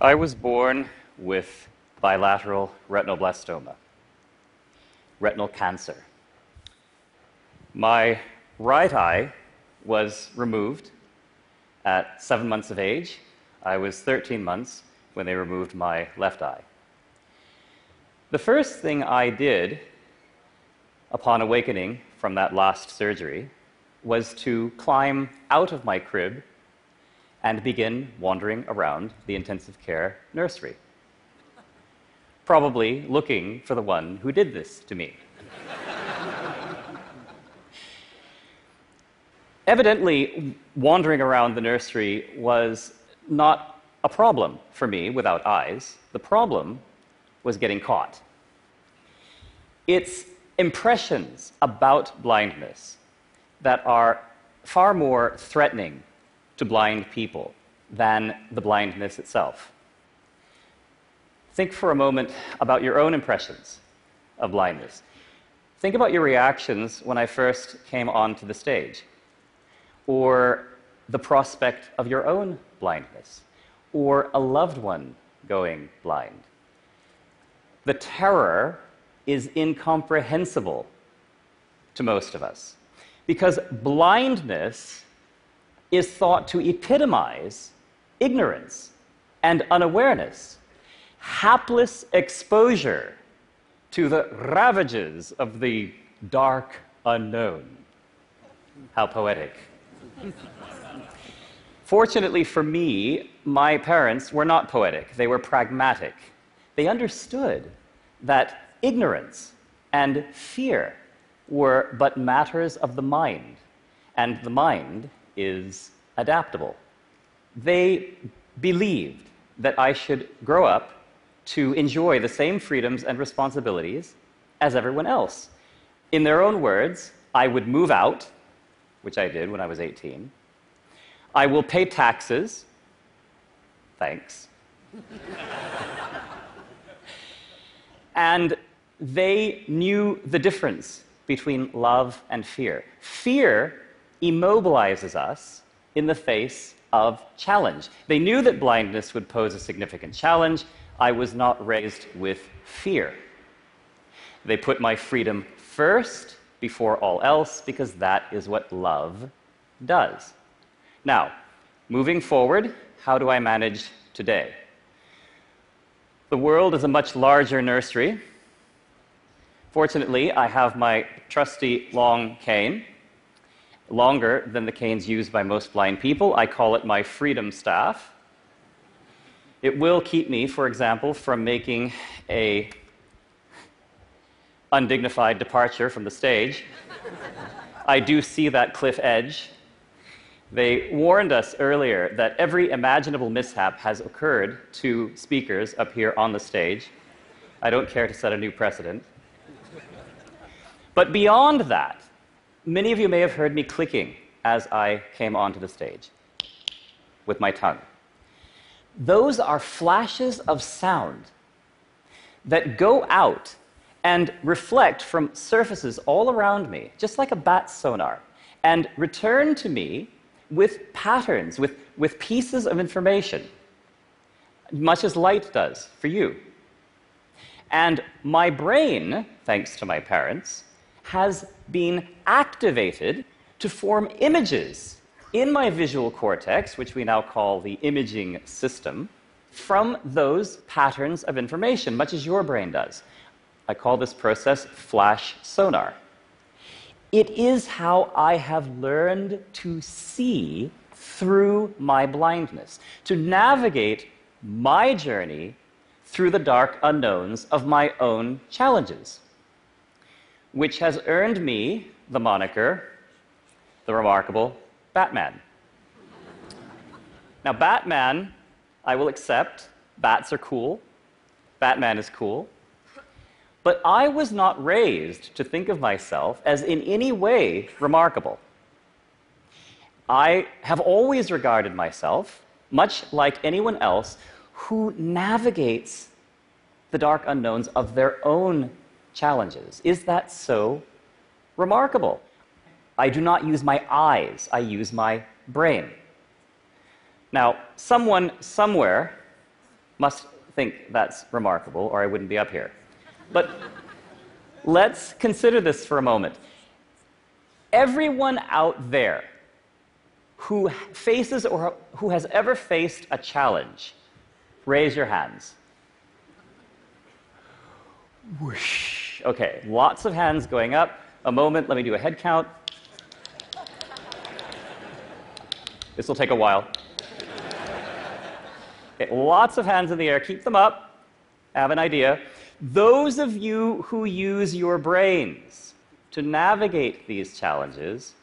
I was born with bilateral retinoblastoma, retinal cancer. My right eye was removed at seven months of age. I was 13 months when they removed my left eye. The first thing I did upon awakening from that last surgery was to climb out of my crib and begin wandering around the intensive care nursery, probably looking for the one who did this to me. Evidently, wandering around the nursery was not a problem for me without eyes. The problem was getting caught. It's impressions about blindness that are far more threatening to blind people than the blindness itself. Think for a moment about your own impressions of blindness. Think about your reactions when I first came onto the stage, or the prospect of your own blindness, or a loved one going blind. The terror is incomprehensible to most of us because blindness is thought to epitomize ignorance and unawareness, hapless exposure to the ravages of the dark unknown. How poetic. Fortunately for me, my parents were not poetic, they were pragmatic. They understood that ignorance and fear were but matters of the mind, and the mind is adaptable. They believed that I should grow up to enjoy the same freedoms and responsibilities as everyone else. In their own words, I would move out, which I did when I was 18. I will pay taxes. Thanks. and they knew the difference between love and fear. Fear immobilizes us in the face of challenge. They knew that blindness would pose a significant challenge. I was not raised with fear. They put my freedom first before all else because that is what love does. Now, moving forward, how do I manage today? The world is a much larger nursery Fortunately, I have my trusty long cane, longer than the canes used by most blind people. I call it my freedom staff. It will keep me, for example, from making a undignified departure from the stage. I do see that cliff edge. They warned us earlier that every imaginable mishap has occurred to speakers up here on the stage. I don't care to set a new precedent. But beyond that, many of you may have heard me clicking as I came onto the stage with my tongue. Those are flashes of sound that go out and reflect from surfaces all around me, just like a bat sonar, and return to me with patterns, with, with pieces of information, much as light does for you. And my brain, thanks to my parents, has been activated to form images in my visual cortex, which we now call the imaging system, from those patterns of information, much as your brain does. I call this process flash sonar. It is how I have learned to see through my blindness, to navigate my journey through the dark unknowns of my own challenges which has earned me the moniker, the remarkable Batman. Now, Batman, I will accept. Bats are cool. Batman is cool. But I was not raised to think of myself as in any way remarkable. I have always regarded myself, much like anyone else, who navigates the dark unknowns of their own challenges. Is that so remarkable? I do not use my eyes, I use my brain. Now, someone somewhere must think that's remarkable, or I wouldn't be up here. But let's consider this for a moment. Everyone out there who faces or who has ever faced a challenge, raise your hands. Whoosh. Okay, lots of hands going up. A moment, let me do a head count. This will take a while. Okay, lots of hands in the air. Keep them up. I have an idea. Those of you who use your brains to navigate these challenges,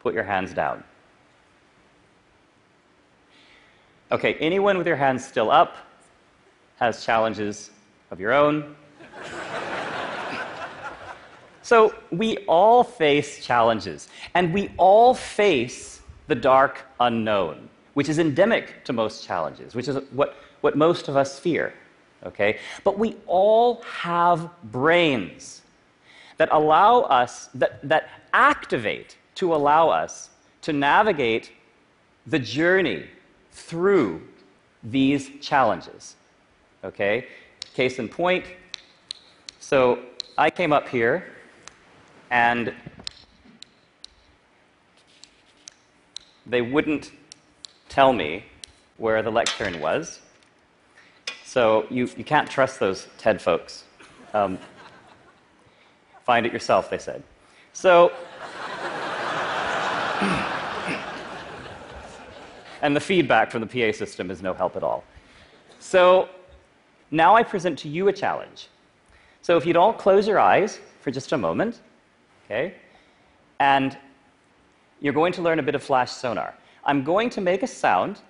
put your hands down. Okay, anyone with your hands still up has challenges of your own. So, we all face challenges, and we all face the dark unknown, which is endemic to most challenges, which is what, what most of us fear. Okay? But we all have brains that allow us, that, that activate to allow us to navigate the journey through these challenges. Okay? Case in point. So I came up here and they wouldn't tell me where the lectern was. So you, you can't trust those TED folks. Um, find it yourself, they said. So and the feedback from the PA system is no help at all. So now I present to you a challenge. So if you'd all close your eyes for just a moment, okay, and you're going to learn a bit of flash sonar. I'm going to make a sound.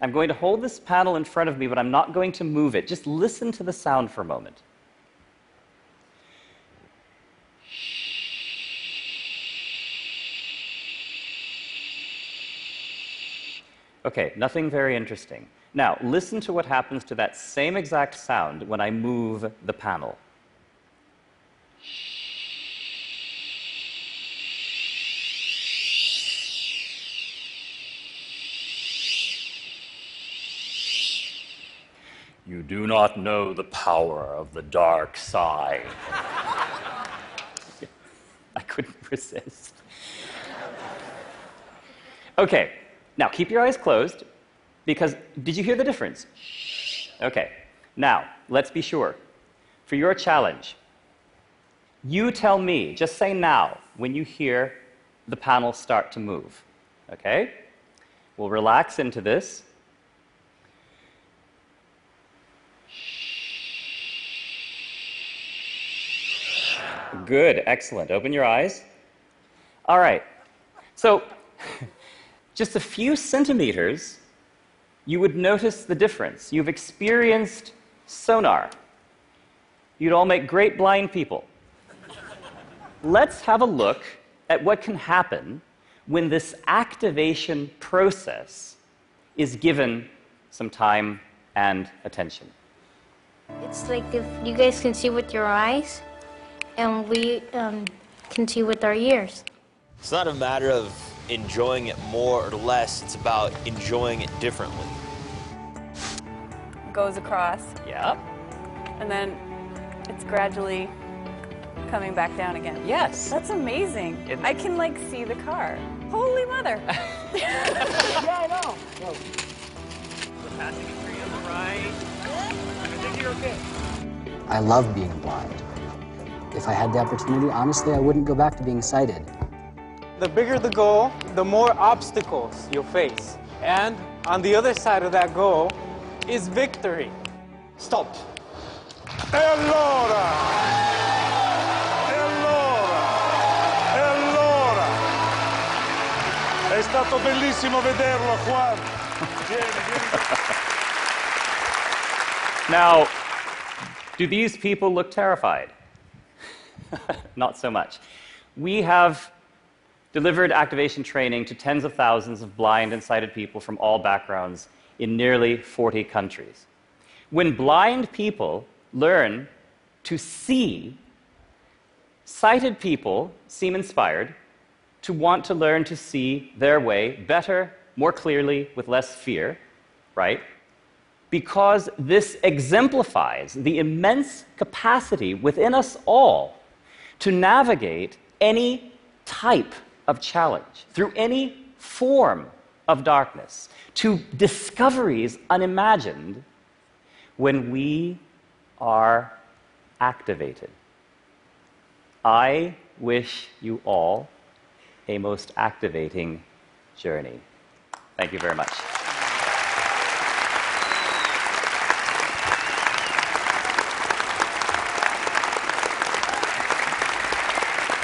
I'm going to hold this panel in front of me, but I'm not going to move it. Just listen to the sound for a moment. Okay, nothing very interesting. Now, listen to what happens to that same exact sound when I move the panel. You do not know the power of the dark side. I couldn't resist. Okay, now, keep your eyes closed because did you hear the difference? Okay. Now, let's be sure. For your challenge, you tell me, just say now when you hear the panel start to move. Okay? We'll relax into this. Good, excellent. Open your eyes. All right. So, just a few centimeters, you would notice the difference. You've experienced sonar. You'd all make great blind people. Let's have a look at what can happen when this activation process is given some time and attention. It's like if you guys can see with your eyes, and we um, can see with our ears. It's not a matter of enjoying it more or less, it's about enjoying it differently. Goes across, Yeah? and then it's gradually coming back down again. Yes. That's amazing. It- I can like see the car. Holy mother. Passing a tree on the right. I think you're okay. I love being blind. If I had the opportunity, honestly, I wouldn't go back to being sighted. The bigger the goal, the more obstacles you'll face. And on the other side of that goal is victory. Stop. E allora? E allora? E allora? È stato bellissimo vederlo, Juan. Vieni, vieni. Now, do these people look terrified? Not so much. We have delivered activation training to tens of thousands of blind and sighted people from all backgrounds in nearly 40 countries. When blind people learn to see, sighted people seem inspired to want to learn to see their way better, more clearly, with less fear, right? because this exemplifies the immense capacity within us all to navigate any type of challenge, through any form of darkness, to discoveries unimagined when we are activated. I wish you all a most activating journey. Thank you very much.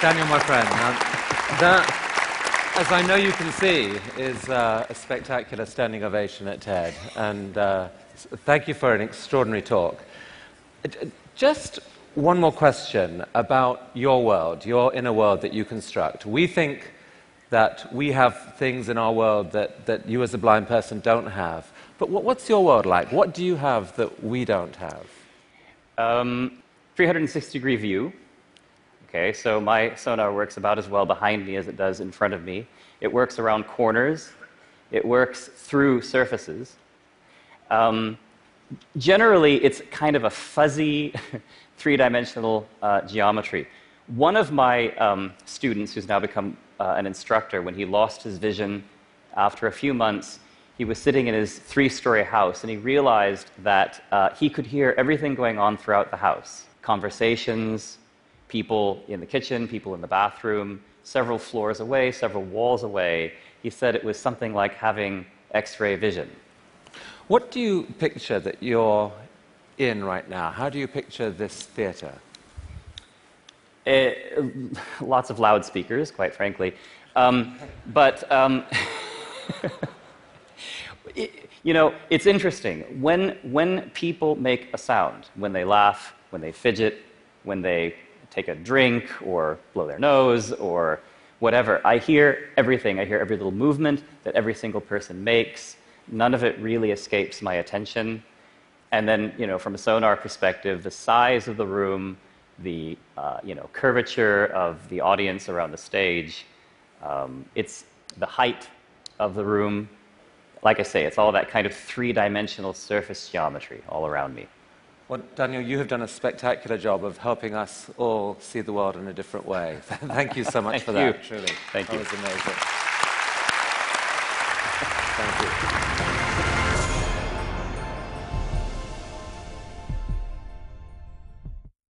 Daniel, my friend, now, that, as I know you can see, is uh, a spectacular standing ovation at TED. And uh, thank you for an extraordinary talk. Uh, Just one more question about your world, your inner world that you construct. We think that we have things in our world that, that you as a blind person don't have. But what, what's your world like? What do you have that we don't have? Um, 360 degree view. Okay, so my sonar works about as well behind me as it does in front of me. It works around corners, it works through surfaces. Um, generally, it's kind of a fuzzy three dimensional uh, geometry. One of my um, students, who's now become uh, an instructor, when he lost his vision after a few months, he was sitting in his three story house and he realized that uh, he could hear everything going on throughout the house conversations, people in the kitchen, people in the bathroom, several floors away, several walls away. He said it was something like having X ray vision. What do you picture that you're in right now? How do you picture this theatre? Eh, lots of loudspeakers, quite frankly. Um, but, um, it- you know, it's interesting. When, when people make a sound, when they laugh, when they fidget, when they take a drink or blow their nose or whatever, I hear everything. I hear every little movement that every single person makes. None of it really escapes my attention. And then, you know, from a sonar perspective, the size of the room, the uh, you know curvature of the audience around the stage, um, it's the height of the room. Like I say, it's all that kind of three-dimensional surface geometry all around me. Well, Daniel, you have done a spectacular job of helping us all see the world in a different way. Thank you so much Thank for you. that, truly. Thank that you. was amazing. Thank you.